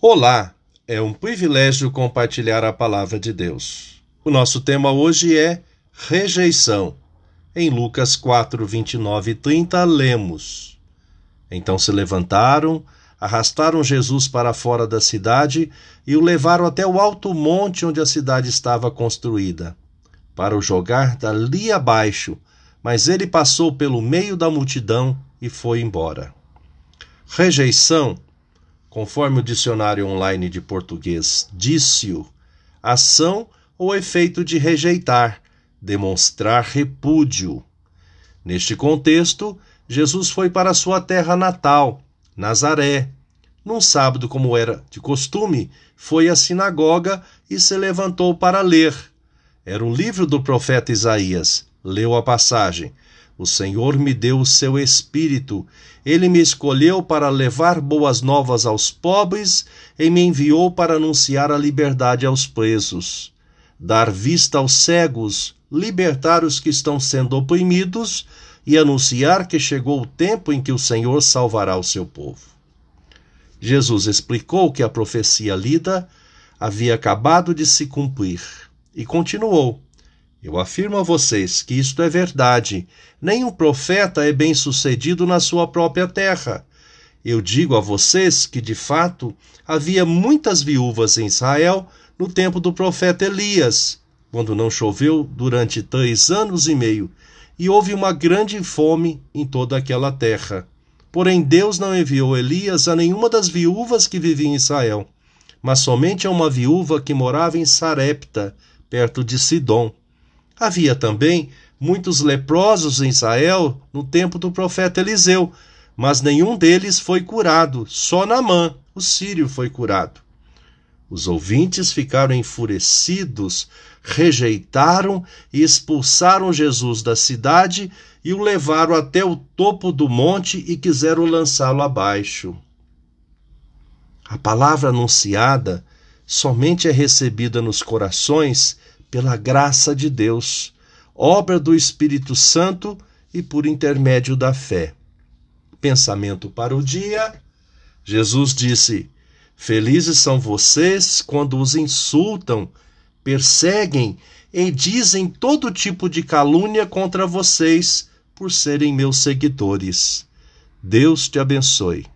Olá, é um privilégio compartilhar a palavra de Deus. O nosso tema hoje é rejeição. Em Lucas 4, 29 e 30, lemos: Então se levantaram, arrastaram Jesus para fora da cidade e o levaram até o alto monte onde a cidade estava construída, para o jogar dali abaixo, mas ele passou pelo meio da multidão e foi embora. Rejeição conforme o dicionário online de português disse-o, ação ou efeito de rejeitar, demonstrar repúdio. Neste contexto, Jesus foi para sua terra natal, Nazaré. Num sábado, como era de costume, foi à sinagoga e se levantou para ler. Era o livro do profeta Isaías. Leu a passagem. O Senhor me deu o seu espírito. Ele me escolheu para levar boas novas aos pobres e me enviou para anunciar a liberdade aos presos, dar vista aos cegos, libertar os que estão sendo oprimidos e anunciar que chegou o tempo em que o Senhor salvará o seu povo. Jesus explicou que a profecia lida havia acabado de se cumprir e continuou: eu afirmo a vocês que isto é verdade. Nenhum profeta é bem-sucedido na sua própria terra. Eu digo a vocês que, de fato, havia muitas viúvas em Israel no tempo do profeta Elias, quando não choveu durante três anos e meio, e houve uma grande fome em toda aquela terra. Porém, Deus não enviou Elias a nenhuma das viúvas que viviam em Israel, mas somente a uma viúva que morava em Sarepta, perto de Sidom. Havia também muitos leprosos em Israel no tempo do profeta Eliseu, mas nenhum deles foi curado, só Naamã, o sírio, foi curado. Os ouvintes ficaram enfurecidos, rejeitaram e expulsaram Jesus da cidade e o levaram até o topo do monte e quiseram lançá-lo abaixo. A palavra anunciada somente é recebida nos corações pela graça de Deus, obra do Espírito Santo e por intermédio da fé. Pensamento para o dia. Jesus disse: Felizes são vocês quando os insultam, perseguem e dizem todo tipo de calúnia contra vocês por serem meus seguidores. Deus te abençoe.